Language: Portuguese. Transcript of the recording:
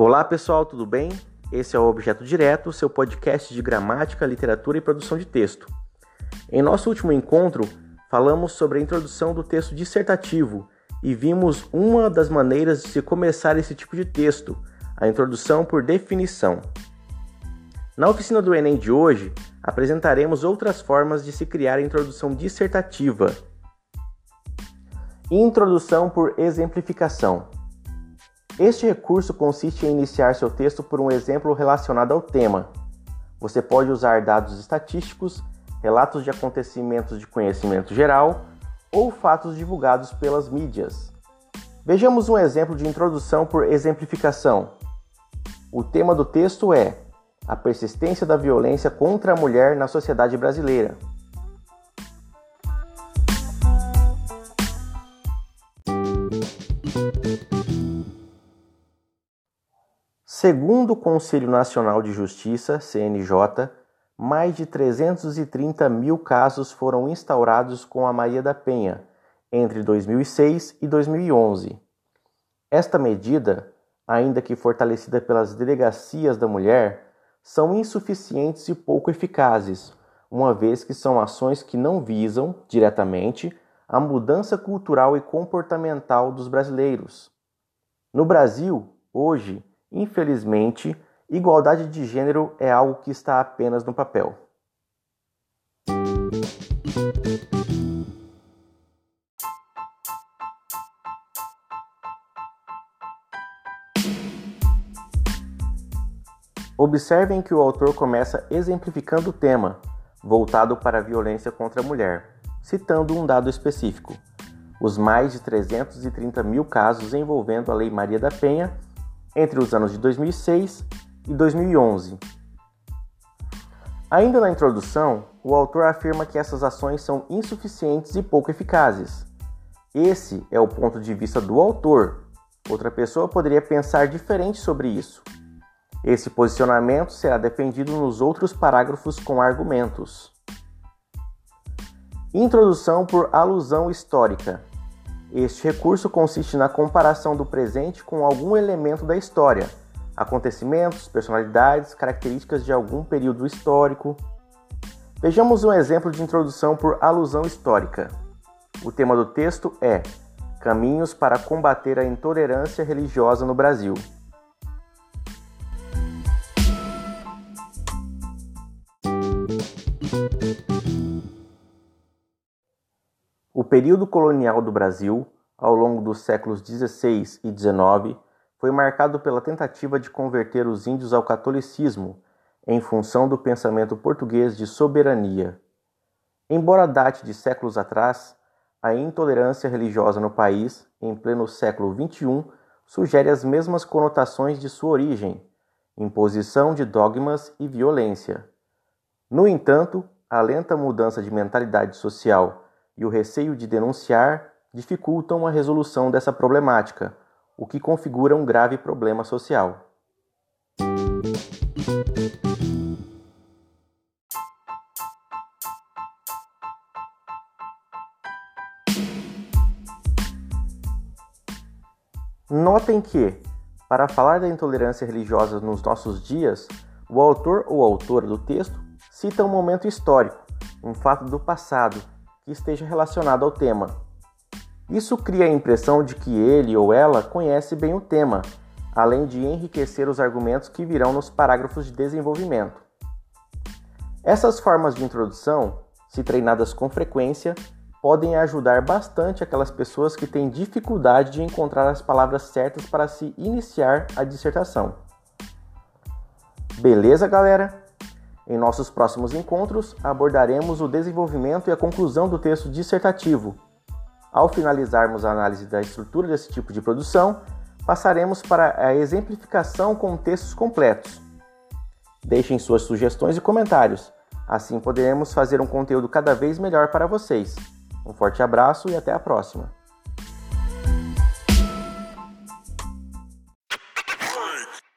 Olá pessoal, tudo bem? Esse é o Objeto Direto, seu podcast de gramática, literatura e produção de texto. Em nosso último encontro, falamos sobre a introdução do texto dissertativo e vimos uma das maneiras de se começar esse tipo de texto, a introdução por definição. Na oficina do Enem de hoje, apresentaremos outras formas de se criar a introdução dissertativa. Introdução por exemplificação. Este recurso consiste em iniciar seu texto por um exemplo relacionado ao tema. Você pode usar dados estatísticos, relatos de acontecimentos de conhecimento geral ou fatos divulgados pelas mídias. Vejamos um exemplo de introdução por exemplificação. O tema do texto é a persistência da violência contra a mulher na sociedade brasileira. Segundo o Conselho Nacional de Justiça, CNJ, mais de 330 mil casos foram instaurados com a Maria da Penha entre 2006 e 2011. Esta medida, ainda que fortalecida pelas delegacias da mulher, são insuficientes e pouco eficazes, uma vez que são ações que não visam, diretamente, a mudança cultural e comportamental dos brasileiros. No Brasil, hoje, Infelizmente, igualdade de gênero é algo que está apenas no papel. Observem que o autor começa exemplificando o tema, voltado para a violência contra a mulher, citando um dado específico: os mais de 330 mil casos envolvendo a Lei Maria da Penha entre os anos de 2006 e 2011. Ainda na introdução, o autor afirma que essas ações são insuficientes e pouco eficazes. Esse é o ponto de vista do autor. Outra pessoa poderia pensar diferente sobre isso. Esse posicionamento será defendido nos outros parágrafos com argumentos. Introdução por alusão histórica. Este recurso consiste na comparação do presente com algum elemento da história, acontecimentos, personalidades, características de algum período histórico. Vejamos um exemplo de introdução por alusão histórica. O tema do texto é Caminhos para combater a intolerância religiosa no Brasil. Período colonial do Brasil, ao longo dos séculos XVI e XIX, foi marcado pela tentativa de converter os índios ao catolicismo em função do pensamento português de soberania. Embora date de séculos atrás, a intolerância religiosa no país, em pleno século XXI, sugere as mesmas conotações de sua origem, imposição de dogmas e violência. No entanto, a lenta mudança de mentalidade social e o receio de denunciar dificultam a resolução dessa problemática, o que configura um grave problema social. Notem que, para falar da intolerância religiosa nos nossos dias, o autor ou autora do texto cita um momento histórico, um fato do passado que esteja relacionado ao tema. Isso cria a impressão de que ele ou ela conhece bem o tema, além de enriquecer os argumentos que virão nos parágrafos de desenvolvimento. Essas formas de introdução, se treinadas com frequência, podem ajudar bastante aquelas pessoas que têm dificuldade de encontrar as palavras certas para se iniciar a dissertação. Beleza, galera? Em nossos próximos encontros, abordaremos o desenvolvimento e a conclusão do texto dissertativo. Ao finalizarmos a análise da estrutura desse tipo de produção, passaremos para a exemplificação com textos completos. Deixem suas sugestões e comentários, assim poderemos fazer um conteúdo cada vez melhor para vocês. Um forte abraço e até a próxima!